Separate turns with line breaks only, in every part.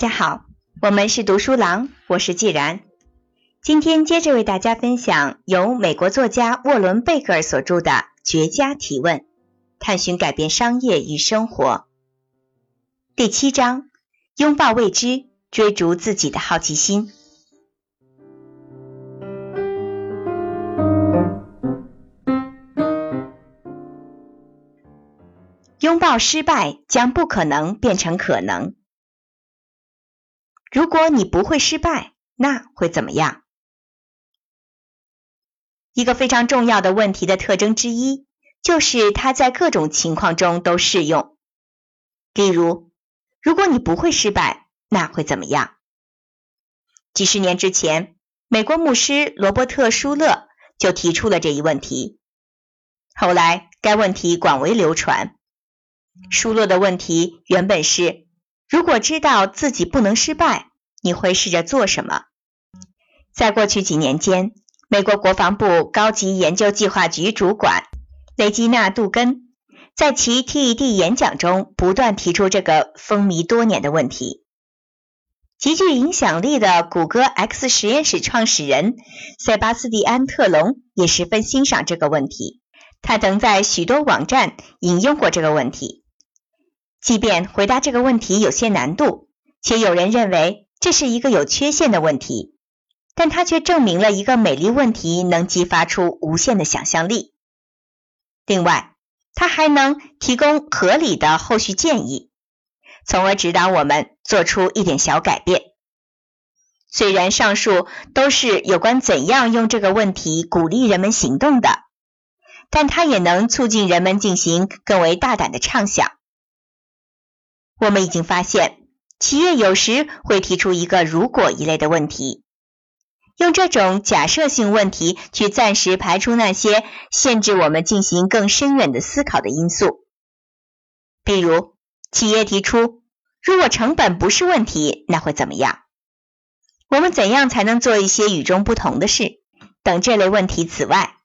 大家好，我们是读书郎，我是既然。今天接着为大家分享由美国作家沃伦·贝格尔所著的《绝佳提问：探寻改变商业与生活》第七章：拥抱未知，追逐自己的好奇心。拥抱失败，将不可能变成可能。如果你不会失败，那会怎么样？一个非常重要的问题的特征之一，就是它在各种情况中都适用。例如，如果你不会失败，那会怎么样？几十年之前，美国牧师罗伯特·舒勒就提出了这一问题。后来，该问题广为流传。舒勒的问题原本是。如果知道自己不能失败，你会试着做什么？在过去几年间，美国国防部高级研究计划局主管雷吉娜·杜根在其 TED 演讲中不断提出这个风靡多年的问题。极具影响力的谷歌 X 实验室创始人塞巴斯蒂安·特隆也十分欣赏这个问题，他曾在许多网站引用过这个问题。即便回答这个问题有些难度，且有人认为这是一个有缺陷的问题，但它却证明了一个美丽问题能激发出无限的想象力。另外，它还能提供合理的后续建议，从而指导我们做出一点小改变。虽然上述都是有关怎样用这个问题鼓励人们行动的，但它也能促进人们进行更为大胆的畅想。我们已经发现，企业有时会提出一个“如果”一类的问题，用这种假设性问题去暂时排除那些限制我们进行更深远的思考的因素。比如，企业提出：“如果成本不是问题，那会怎么样？我们怎样才能做一些与众不同的事？”等这类问题。此外，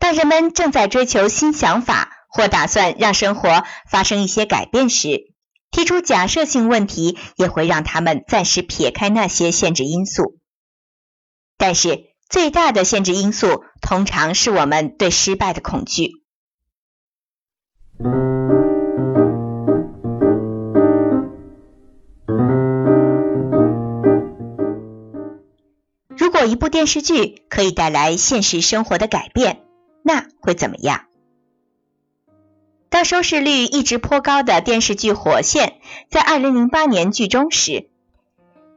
当人们正在追求新想法或打算让生活发生一些改变时，提出假设性问题也会让他们暂时撇开那些限制因素，但是最大的限制因素通常是我们对失败的恐惧。如果一部电视剧可以带来现实生活的改变，那会怎么样？当收视率一直颇高的电视剧《火线》在2008年剧终时，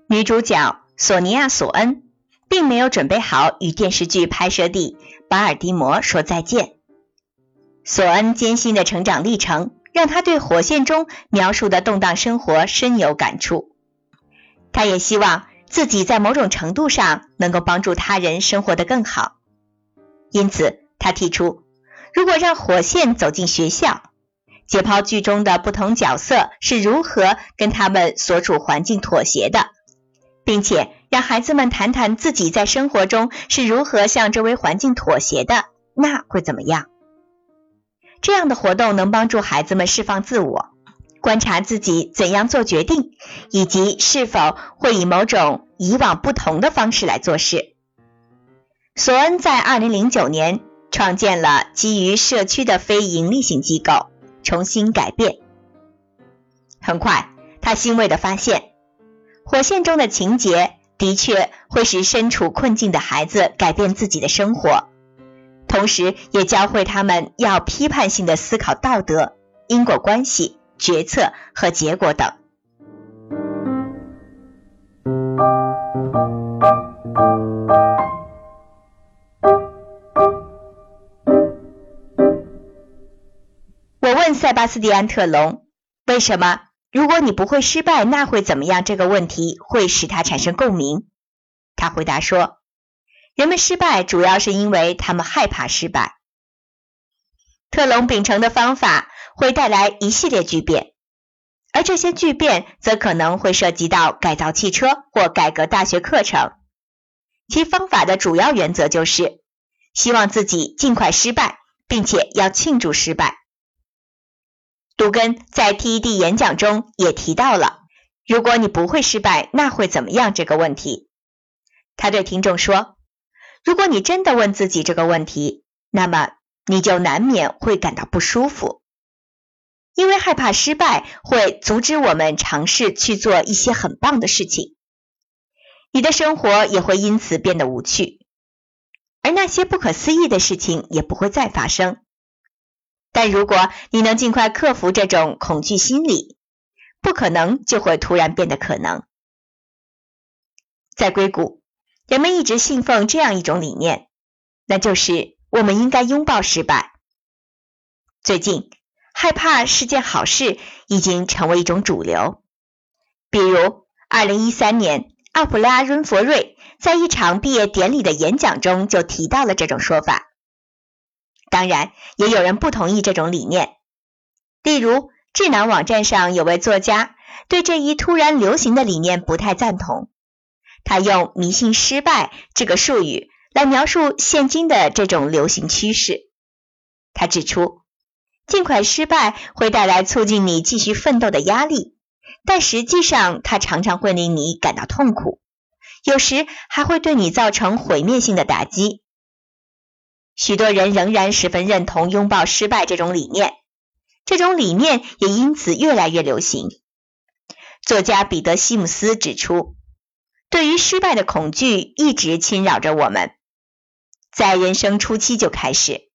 女主角索尼娅·索恩并没有准备好与电视剧拍摄地巴尔的摩说再见。索恩艰辛的成长历程让她对《火线》中描述的动荡生活深有感触。她也希望自己在某种程度上能够帮助他人生活得更好，因此她提出。如果让火线走进学校，解剖剧中的不同角色是如何跟他们所处环境妥协的，并且让孩子们谈谈自己在生活中是如何向周围环境妥协的，那会怎么样？这样的活动能帮助孩子们释放自我，观察自己怎样做决定，以及是否会以某种以往不同的方式来做事。索恩在二零零九年。创建了基于社区的非营利性机构，重新改变。很快，他欣慰的发现，火线中的情节的确会使身处困境的孩子改变自己的生活，同时也教会他们要批判性的思考道德、因果关系、决策和结果等。问塞巴斯蒂安·特隆，为什么如果你不会失败，那会怎么样？这个问题会使他产生共鸣。他回答说：“人们失败主要是因为他们害怕失败。”特隆秉承的方法会带来一系列巨变，而这些巨变则可能会涉及到改造汽车或改革大学课程。其方法的主要原则就是希望自己尽快失败，并且要庆祝失败。杜根在 TED 演讲中也提到了，如果你不会失败，那会怎么样？这个问题，他对听众说：“如果你真的问自己这个问题，那么你就难免会感到不舒服，因为害怕失败会阻止我们尝试去做一些很棒的事情。你的生活也会因此变得无趣，而那些不可思议的事情也不会再发生。但如果你能尽快克服这种恐惧心理，不可能就会突然变得可能。在硅谷，人们一直信奉这样一种理念，那就是我们应该拥抱失败。最近，害怕是件好事已经成为一种主流。比如，二零一三年，奥普拉·温弗瑞在一场毕业典礼的演讲中就提到了这种说法。当然，也有人不同意这种理念，例如。智囊网站上有位作家对这一突然流行的理念不太赞同，他用“迷信失败”这个术语来描述现今的这种流行趋势。他指出，尽快失败会带来促进你继续奋斗的压力，但实际上它常常会令你感到痛苦，有时还会对你造成毁灭性的打击。许多人仍然十分认同拥抱失败这种理念。这种理念也因此越来越流行。作家彼得·西姆斯指出，对于失败的恐惧一直侵扰着我们，在人生初期就开始。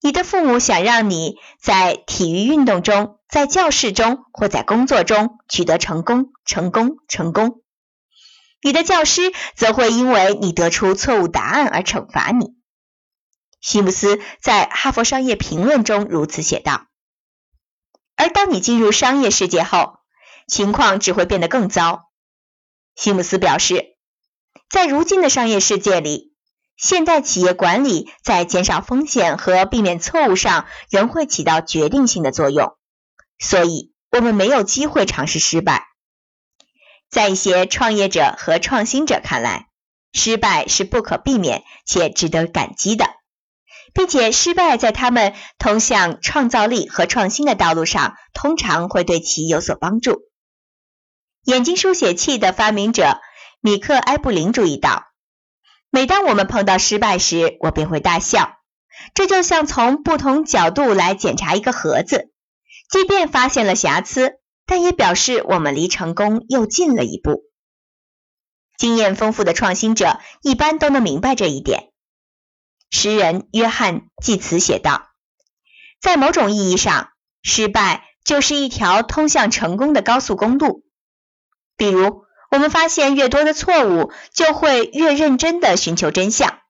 你的父母想让你在体育运动中、在教室中或在工作中取得成功，成功，成功。你的教师则会因为你得出错误答案而惩罚你。西姆斯在《哈佛商业评论》中如此写道。而当你进入商业世界后，情况只会变得更糟。西姆斯表示，在如今的商业世界里，现代企业管理在减少风险和避免错误上仍会起到决定性的作用，所以我们没有机会尝试失败。在一些创业者和创新者看来，失败是不可避免且值得感激的。并且失败在他们通向创造力和创新的道路上，通常会对其有所帮助。眼睛书写器的发明者米克·埃布林注意到，每当我们碰到失败时，我便会大笑。这就像从不同角度来检查一个盒子，即便发现了瑕疵，但也表示我们离成功又近了一步。经验丰富的创新者一般都能明白这一点。诗人约翰济慈写道：“在某种意义上，失败就是一条通向成功的高速公路。比如，我们发现越多的错误，就会越认真的寻求真相。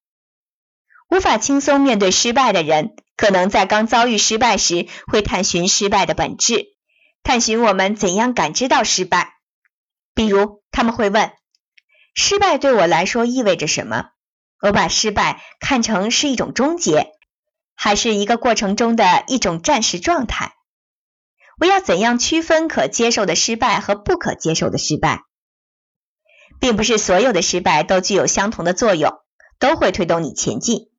无法轻松面对失败的人，可能在刚遭遇失败时，会探寻失败的本质，探寻我们怎样感知到失败。比如，他们会问：失败对我来说意味着什么？”我把失败看成是一种终结，还是一个过程中的一种暂时状态？我要怎样区分可接受的失败和不可接受的失败？并不是所有的失败都具有相同的作用，都会推动你前进。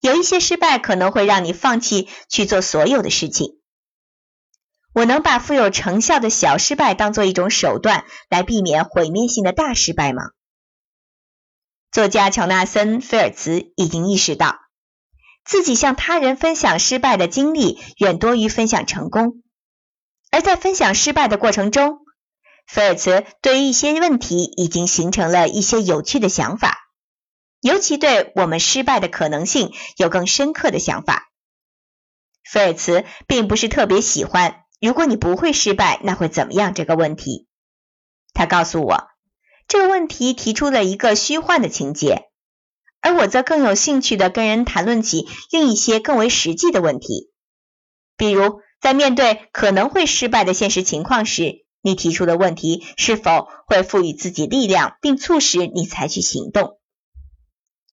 有一些失败可能会让你放弃去做所有的事情。我能把富有成效的小失败当做一种手段来避免毁灭性的大失败吗？作家乔纳森·菲尔茨已经意识到，自己向他人分享失败的经历远多于分享成功。而在分享失败的过程中，菲尔茨对于一些问题已经形成了一些有趣的想法，尤其对我们失败的可能性有更深刻的想法。菲尔茨并不是特别喜欢“如果你不会失败，那会怎么样”这个问题。他告诉我。这个问题提出了一个虚幻的情节，而我则更有兴趣的跟人谈论起另一些更为实际的问题。比如，在面对可能会失败的现实情况时，你提出的问题是否会赋予自己力量，并促使你采取行动？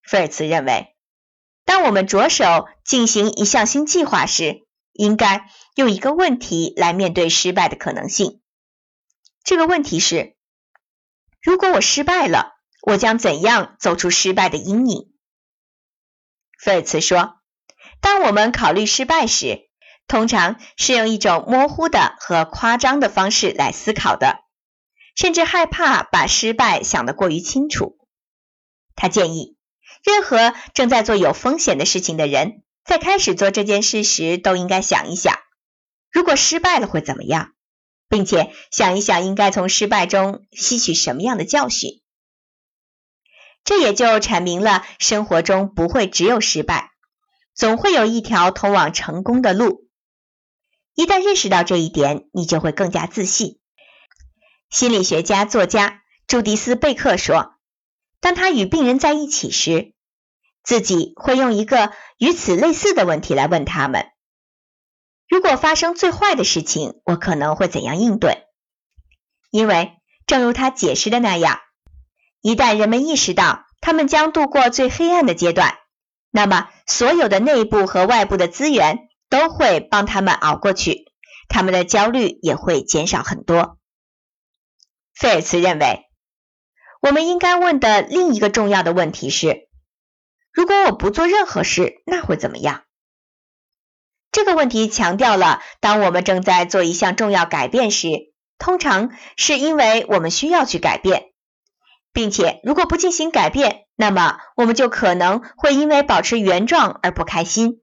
菲尔茨认为，当我们着手进行一项新计划时，应该用一个问题来面对失败的可能性。这个问题是。如果我失败了，我将怎样走出失败的阴影？菲尔茨说：“当我们考虑失败时，通常是用一种模糊的和夸张的方式来思考的。甚至害怕把失败想得过于清楚。他建议，任何正在做有风险的事情的人，在开始做这件事时，都应该想一想，如果失败了会怎么样，并且想一想应该从失败中吸取什么样的教训。这也就阐明了，生活中不会只有失败，总会有一条通往成功的路。一旦认识到这一点，你就会更加自信。心理学家、作家朱迪斯·贝克说：“当他与病人在一起时，自己会用一个与此类似的问题来问他们：如果发生最坏的事情，我可能会怎样应对？因为，正如他解释的那样，一旦人们意识到他们将度过最黑暗的阶段，那么所有的内部和外部的资源。”都会帮他们熬过去，他们的焦虑也会减少很多。菲尔茨认为，我们应该问的另一个重要的问题是：如果我不做任何事，那会怎么样？这个问题强调了，当我们正在做一项重要改变时，通常是因为我们需要去改变，并且如果不进行改变，那么我们就可能会因为保持原状而不开心。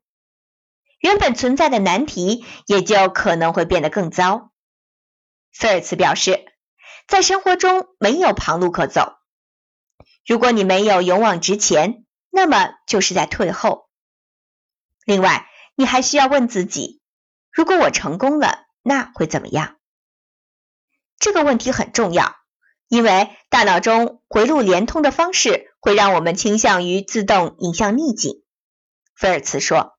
原本存在的难题也就可能会变得更糟。菲尔茨表示，在生活中没有旁路可走。如果你没有勇往直前，那么就是在退后。另外，你还需要问自己：如果我成功了，那会怎么样？这个问题很重要，因为大脑中回路连通的方式会让我们倾向于自动引向逆境。菲尔茨说。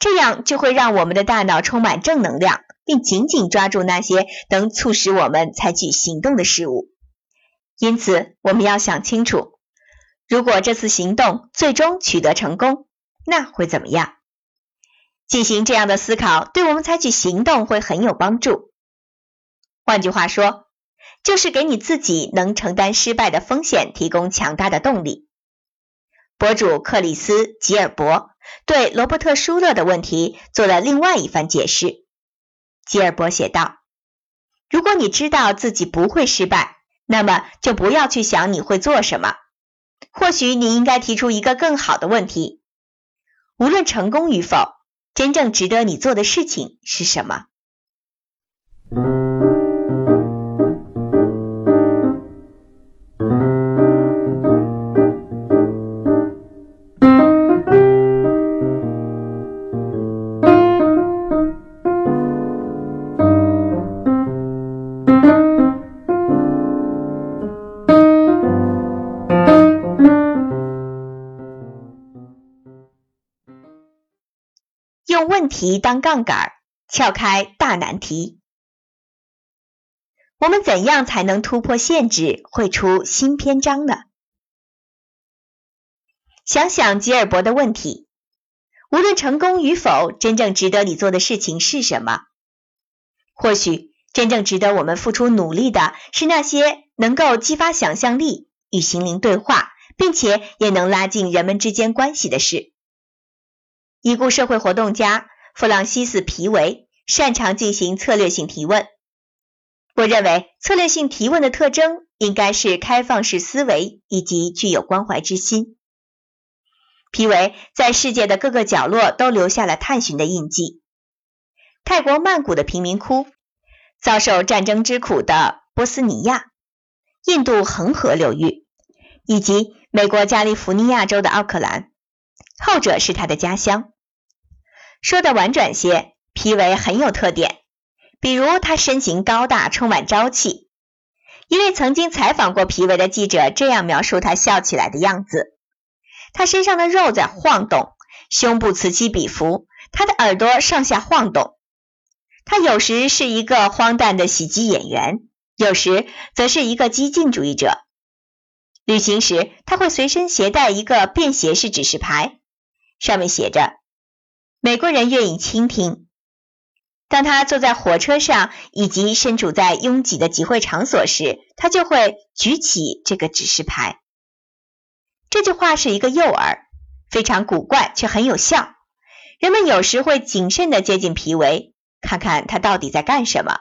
这样就会让我们的大脑充满正能量，并紧紧抓住那些能促使我们采取行动的事物。因此，我们要想清楚，如果这次行动最终取得成功，那会怎么样？进行这样的思考，对我们采取行动会很有帮助。换句话说，就是给你自己能承担失败的风险提供强大的动力。博主克里斯·吉尔伯。对罗伯特·舒勒的问题做了另外一番解释。吉尔伯写道：“如果你知道自己不会失败，那么就不要去想你会做什么。或许你应该提出一个更好的问题：无论成功与否，真正值得你做的事情是什么？”题当杠杆，撬开大难题。我们怎样才能突破限制，绘出新篇章呢？想想吉尔伯的问题：无论成功与否，真正值得你做的事情是什么？或许真正值得我们付出努力的是那些能够激发想象力、与心灵对话，并且也能拉近人们之间关系的事。已故社会活动家。弗朗西斯·皮维擅长进行策略性提问。我认为策略性提问的特征应该是开放式思维以及具有关怀之心。皮维在世界的各个角落都留下了探寻的印记。泰国曼谷的贫民窟，遭受战争之苦的波斯尼亚，印度恒河流域，以及美国加利福尼亚州的奥克兰，后者是他的家乡。说的婉转些，皮维很有特点，比如他身形高大，充满朝气。一位曾经采访过皮维的记者这样描述他笑起来的样子：他身上的肉在晃动，胸部此起彼伏，他的耳朵上下晃动。他有时是一个荒诞的喜剧演员，有时则是一个激进主义者。旅行时，他会随身携带一个便携式指示牌，上面写着。美国人愿意倾听。当他坐在火车上以及身处在拥挤的集会场所时，他就会举起这个指示牌。这句话是一个诱饵，非常古怪却很有效。人们有时会谨慎的接近皮维，看看他到底在干什么。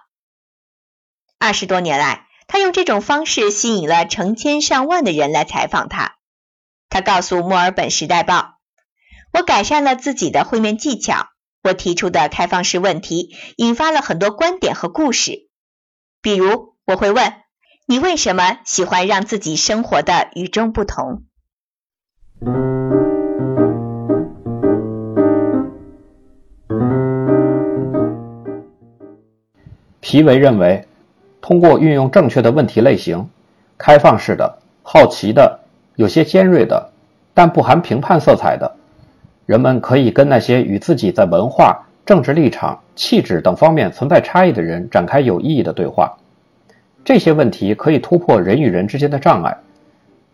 二十多年来，他用这种方式吸引了成千上万的人来采访他。他告诉墨尔本时代报：“我改善了自己的会面技巧。我提出的开放式问题引发了很多观点和故事。比如，我会问你为什么喜欢让自己生活的与众不同。”
皮维认为，通过运用正确的问题类型，开放式的、好奇的、有些尖锐的，但不含评判色彩的，人们可以跟那些与自己在文化、政治立场、气质等方面存在差异的人展开有意义的对话。这些问题可以突破人与人之间的障碍，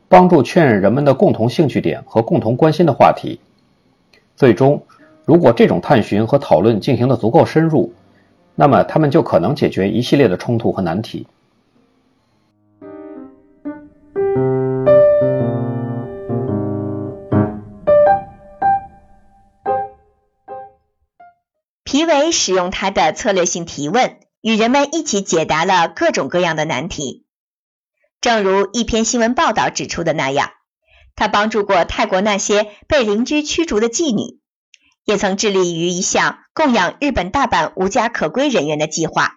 帮助确认人们的共同兴趣点和共同关心的话题。最终，如果这种探寻和讨论进行的足够深入，那么，他们就可能解决一系列的冲突和难题。
皮维使用他的策略性提问，与人们一起解答了各种各样的难题。正如一篇新闻报道指出的那样，他帮助过泰国那些被邻居驱逐的妓女。也曾致力于一项供养日本大阪无家可归人员的计划，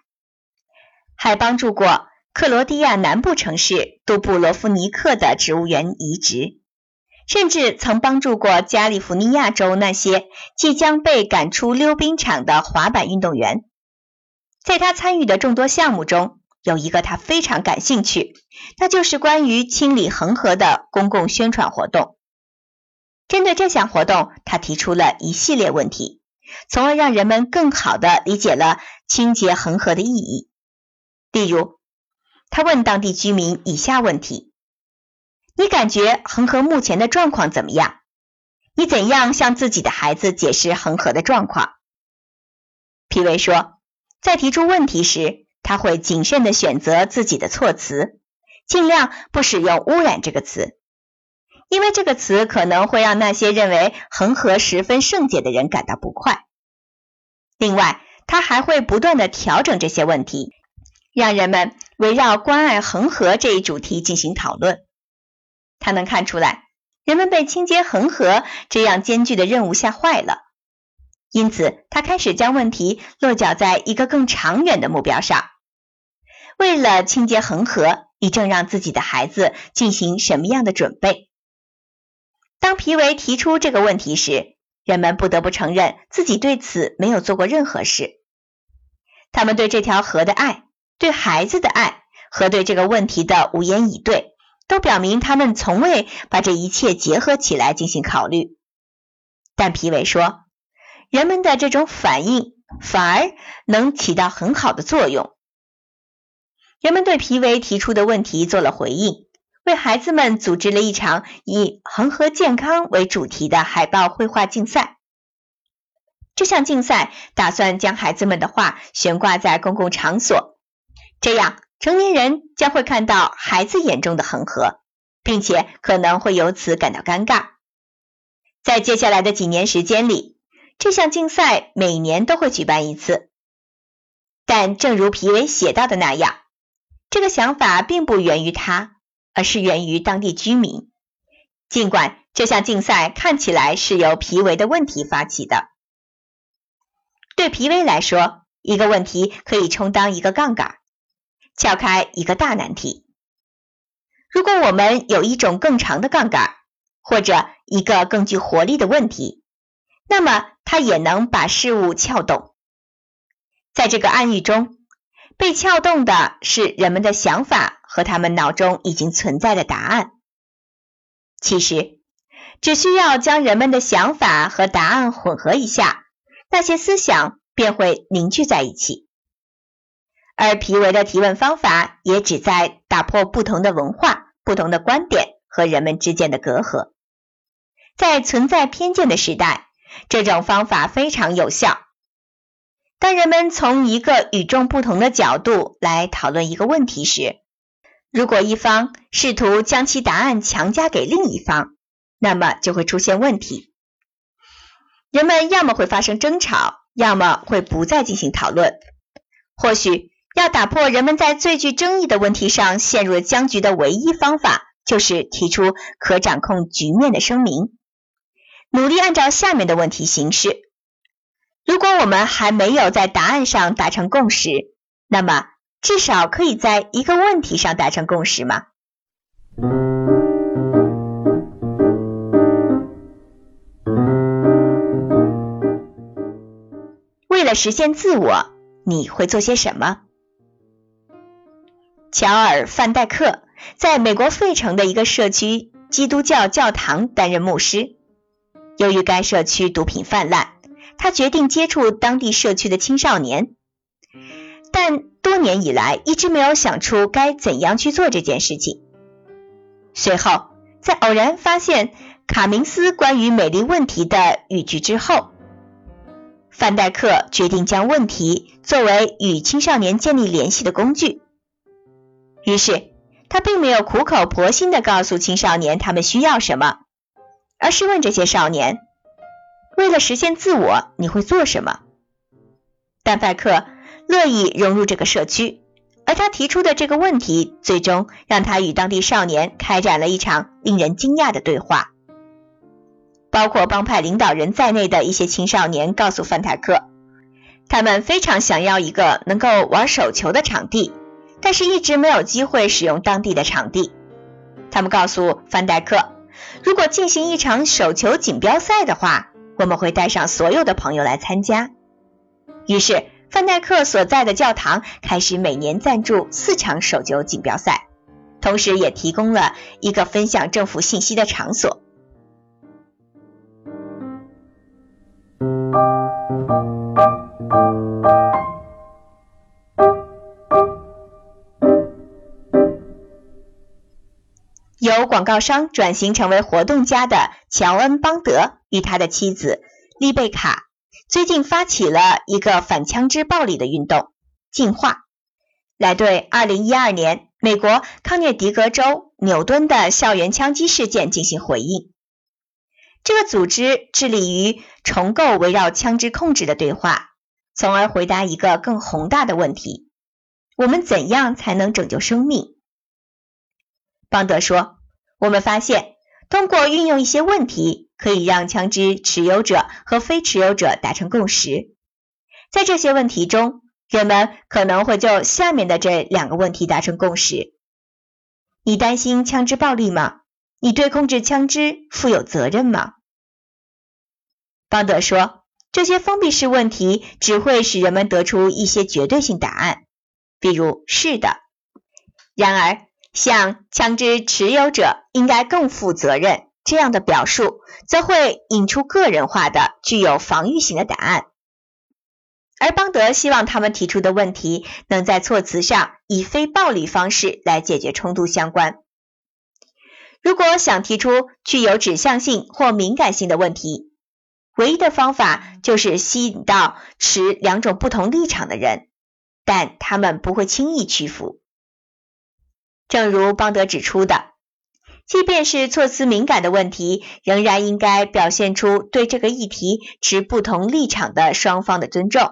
还帮助过克罗地亚南部城市杜布罗夫尼克的植物园移植，甚至曾帮助过加利福尼亚州那些即将被赶出溜冰场的滑板运动员。在他参与的众多项目中，有一个他非常感兴趣，那就是关于清理恒河的公共宣传活动。针对这项活动，他提出了一系列问题，从而让人们更好的理解了清洁恒河的意义。例如，他问当地居民以下问题：你感觉恒河目前的状况怎么样？你怎样向自己的孩子解释恒河的状况？皮维说，在提出问题时，他会谨慎的选择自己的措辞，尽量不使用“污染”这个词。因为这个词可能会让那些认为恒河十分圣洁的人感到不快。另外，他还会不断的调整这些问题，让人们围绕关爱恒河这一主题进行讨论。他能看出来，人们被清洁恒河这样艰巨的任务吓坏了，因此他开始将问题落脚在一个更长远的目标上。为了清洁恒河，你正让自己的孩子进行什么样的准备？当皮维提出这个问题时，人们不得不承认自己对此没有做过任何事。他们对这条河的爱、对孩子的爱和对这个问题的无言以对，都表明他们从未把这一切结合起来进行考虑。但皮维说，人们的这种反应反而能起到很好的作用。人们对皮维提出的问题做了回应。为孩子们组织了一场以恒河健康为主题的海报绘画竞赛。这项竞赛打算将孩子们的画悬挂在公共场所，这样成年人将会看到孩子眼中的恒河，并且可能会由此感到尴尬。在接下来的几年时间里，这项竞赛每年都会举办一次。但正如皮维写到的那样，这个想法并不源于他。而是源于当地居民。尽管这项竞赛看起来是由皮维的问题发起的，对皮维来说，一个问题可以充当一个杠杆，撬开一个大难题。如果我们有一种更长的杠杆，或者一个更具活力的问题，那么它也能把事物撬动。在这个暗喻中，被撬动的是人们的想法。和他们脑中已经存在的答案，其实只需要将人们的想法和答案混合一下，那些思想便会凝聚在一起。而皮维的提问方法也旨在打破不同的文化、不同的观点和人们之间的隔阂。在存在偏见的时代，这种方法非常有效。当人们从一个与众不同的角度来讨论一个问题时，如果一方试图将其答案强加给另一方，那么就会出现问题。人们要么会发生争吵，要么会不再进行讨论。或许要打破人们在最具争议的问题上陷入僵局的唯一方法，就是提出可掌控局面的声明，努力按照下面的问题行事。如果我们还没有在答案上达成共识，那么至少可以在一个问题上达成共识吗？为了实现自我，你会做些什么？乔尔·范戴克在美国费城的一个社区基督教教堂担任牧师。由于该社区毒品泛滥，他决定接触当地社区的青少年，但多年以来一直没有想出该怎样去做这件事情。随后，在偶然发现卡明斯关于美丽问题的语句之后，范戴克决定将问题作为与青少年建立联系的工具。于是，他并没有苦口婆心的告诉青少年他们需要什么，而是问这些少年：“为了实现自我，你会做什么？”但范克乐意融入这个社区，而他提出的这个问题，最终让他与当地少年开展了一场令人惊讶的对话。包括帮派领导人在内的一些青少年告诉范泰克，他们非常想要一个能够玩手球的场地。但是，一直没有机会使用当地的场地。他们告诉范戴克，如果进行一场手球锦标赛的话，我们会带上所有的朋友来参加。于是，范戴克所在的教堂开始每年赞助四场手球锦标赛，同时也提供了一个分享政府信息的场所。广告商转型成为活动家的乔恩·邦德与他的妻子丽贝卡，最近发起了一个反枪支暴力的运动——进化，来对2012年美国康涅狄格州纽敦的校园枪击事件进行回应。这个组织致力于重构围绕枪支控制的对话，从而回答一个更宏大的问题：我们怎样才能拯救生命？邦德说：“我们发现，通过运用一些问题，可以让枪支持有者和非持有者达成共识。在这些问题中，人们可能会就下面的这两个问题达成共识：你担心枪支暴力吗？你对控制枪支负有责任吗？”邦德说：“这些封闭式问题只会使人们得出一些绝对性答案，比如‘是的’。然而。”像枪支持有者应该更负责任这样的表述，则会引出个人化的、具有防御性的答案。而邦德希望他们提出的问题能在措辞上以非暴力方式来解决冲突相关。如果想提出具有指向性或敏感性的问题，唯一的方法就是吸引到持两种不同立场的人，但他们不会轻易屈服。正如邦德指出的，即便是措辞敏感的问题，仍然应该表现出对这个议题持不同立场的双方的尊重，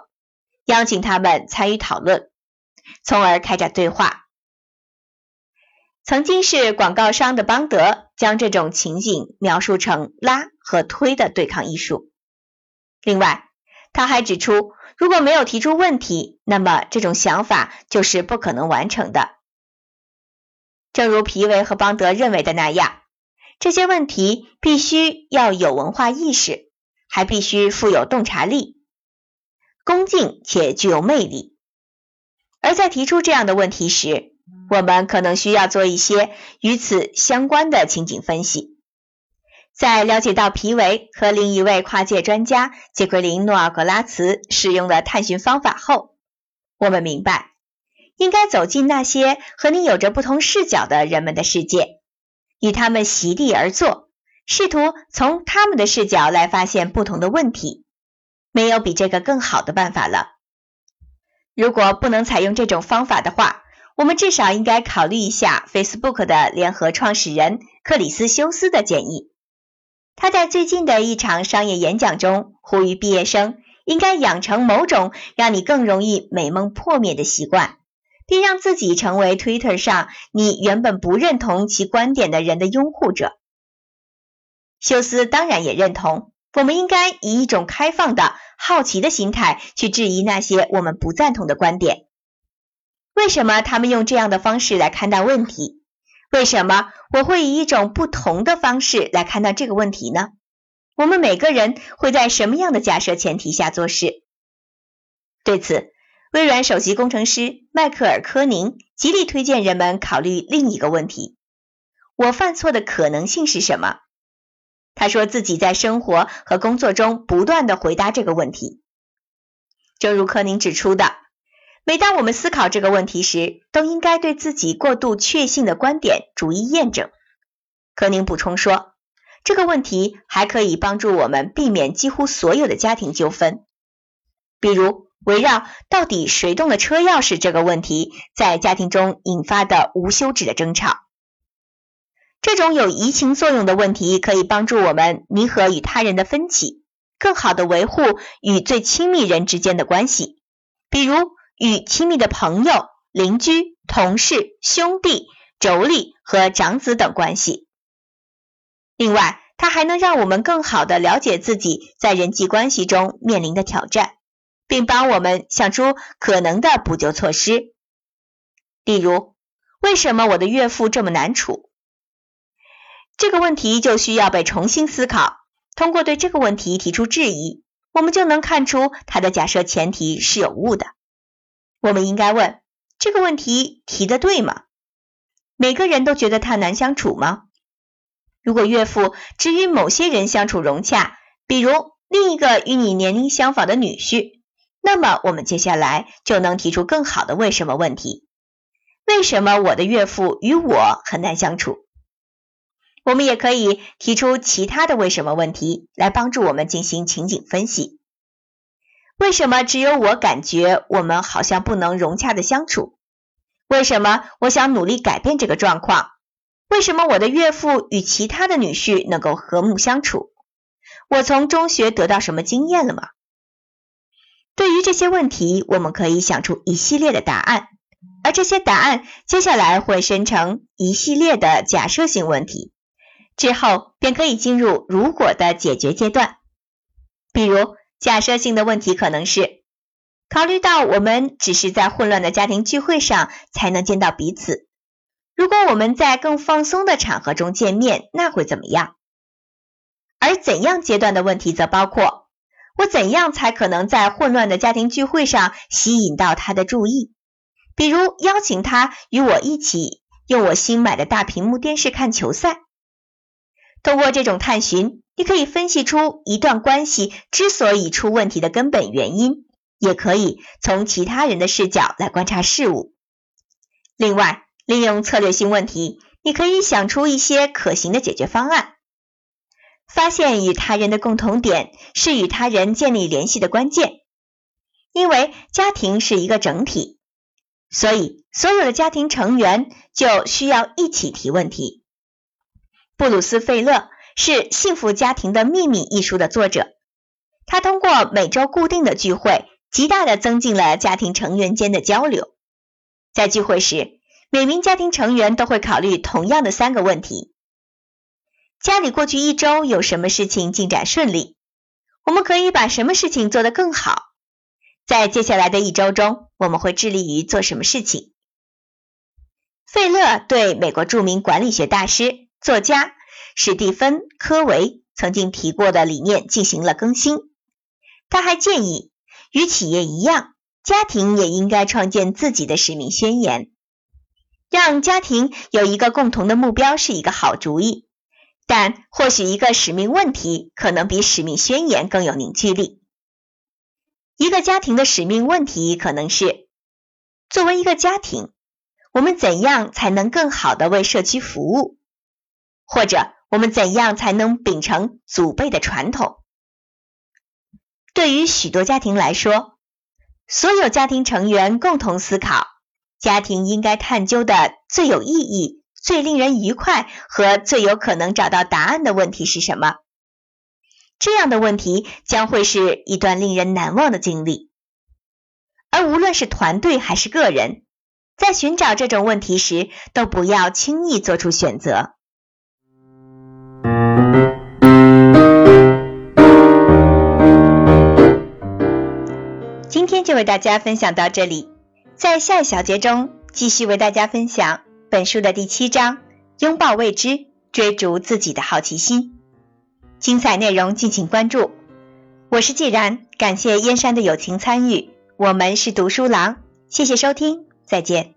邀请他们参与讨论，从而开展对话。曾经是广告商的邦德将这种情景描述成拉和推的对抗艺术。另外，他还指出，如果没有提出问题，那么这种想法就是不可能完成的。正如皮维和邦德认为的那样，这些问题必须要有文化意识，还必须富有洞察力，恭敬且具有魅力。而在提出这样的问题时，我们可能需要做一些与此相关的情景分析。在了解到皮维和另一位跨界专家杰奎琳·诺尔格拉茨使用的探寻方法后，我们明白。应该走进那些和你有着不同视角的人们的世界，与他们席地而坐，试图从他们的视角来发现不同的问题。没有比这个更好的办法了。如果不能采用这种方法的话，我们至少应该考虑一下 Facebook 的联合创始人克里斯休斯的建议。他在最近的一场商业演讲中呼吁毕业生应该养成某种让你更容易美梦破灭的习惯。并让自己成为 Twitter 上你原本不认同其观点的人的拥护者。休斯当然也认同，我们应该以一种开放的好奇的心态去质疑那些我们不赞同的观点。为什么他们用这样的方式来看待问题？为什么我会以一种不同的方式来看待这个问题呢？我们每个人会在什么样的假设前提下做事？对此，微软首席工程师迈克尔·科宁极力推荐人们考虑另一个问题：我犯错的可能性是什么？他说自己在生活和工作中不断的回答这个问题。正如科宁指出的。每当我们思考这个问题时，都应该对自己过度确信的观点逐一验证。柯宁补充说，这个问题还可以帮助我们避免几乎所有的家庭纠纷，比如围绕到底谁动了车钥匙这个问题，在家庭中引发的无休止的争吵。这种有移情作用的问题可以帮助我们弥合与他人的分歧，更好的维护与最亲密人之间的关系，比如。与亲密的朋友、邻居、同事、兄弟、妯娌和长子等关系。另外，它还能让我们更好的了解自己在人际关系中面临的挑战，并帮我们想出可能的补救措施。例如，为什么我的岳父这么难处？这个问题就需要被重新思考。通过对这个问题提出质疑，我们就能看出他的假设前提是有误的。我们应该问这个问题提的对吗？每个人都觉得他难相处吗？如果岳父只与某些人相处融洽，比如另一个与你年龄相仿的女婿，那么我们接下来就能提出更好的为什么问题：为什么我的岳父与我很难相处？我们也可以提出其他的为什么问题来帮助我们进行情景分析。为什么只有我感觉我们好像不能融洽的相处？为什么我想努力改变这个状况？为什么我的岳父与其他的女婿能够和睦相处？我从中学得到什么经验了吗？对于这些问题，我们可以想出一系列的答案，而这些答案接下来会生成一系列的假设性问题，之后便可以进入如果的解决阶段，比如。假设性的问题可能是：考虑到我们只是在混乱的家庭聚会上才能见到彼此，如果我们在更放松的场合中见面，那会怎么样？而怎样阶段的问题则包括：我怎样才可能在混乱的家庭聚会上吸引到他的注意？比如邀请他与我一起用我新买的大屏幕电视看球赛。通过这种探寻。你可以分析出一段关系之所以出问题的根本原因，也可以从其他人的视角来观察事物。另外，利用策略性问题，你可以想出一些可行的解决方案。发现与他人的共同点是与他人建立联系的关键，因为家庭是一个整体，所以所有的家庭成员就需要一起提问题。布鲁斯·费勒。是《幸福家庭的秘密》一书的作者，他通过每周固定的聚会，极大的增进了家庭成员间的交流。在聚会时，每名家庭成员都会考虑同样的三个问题：家里过去一周有什么事情进展顺利？我们可以把什么事情做得更好？在接下来的一周中，我们会致力于做什么事情？费勒对美国著名管理学大师、作家。史蒂芬·科维曾经提过的理念进行了更新。他还建议，与企业一样，家庭也应该创建自己的使命宣言。让家庭有一个共同的目标是一个好主意，但或许一个使命问题可能比使命宣言更有凝聚力。一个家庭的使命问题可能是：作为一个家庭，我们怎样才能更好的为社区服务？或者？我们怎样才能秉承祖辈的传统？对于许多家庭来说，所有家庭成员共同思考家庭应该探究的最有意义、最令人愉快和最有可能找到答案的问题是什么？这样的问题将会是一段令人难忘的经历。而无论是团队还是个人，在寻找这种问题时，都不要轻易做出选择。今天就为大家分享到这里，在下一小节中继续为大家分享本书的第七章：拥抱未知，追逐自己的好奇心。精彩内容敬请关注。我是既然，感谢燕山的友情参与。我们是读书郎，谢谢收听，再见。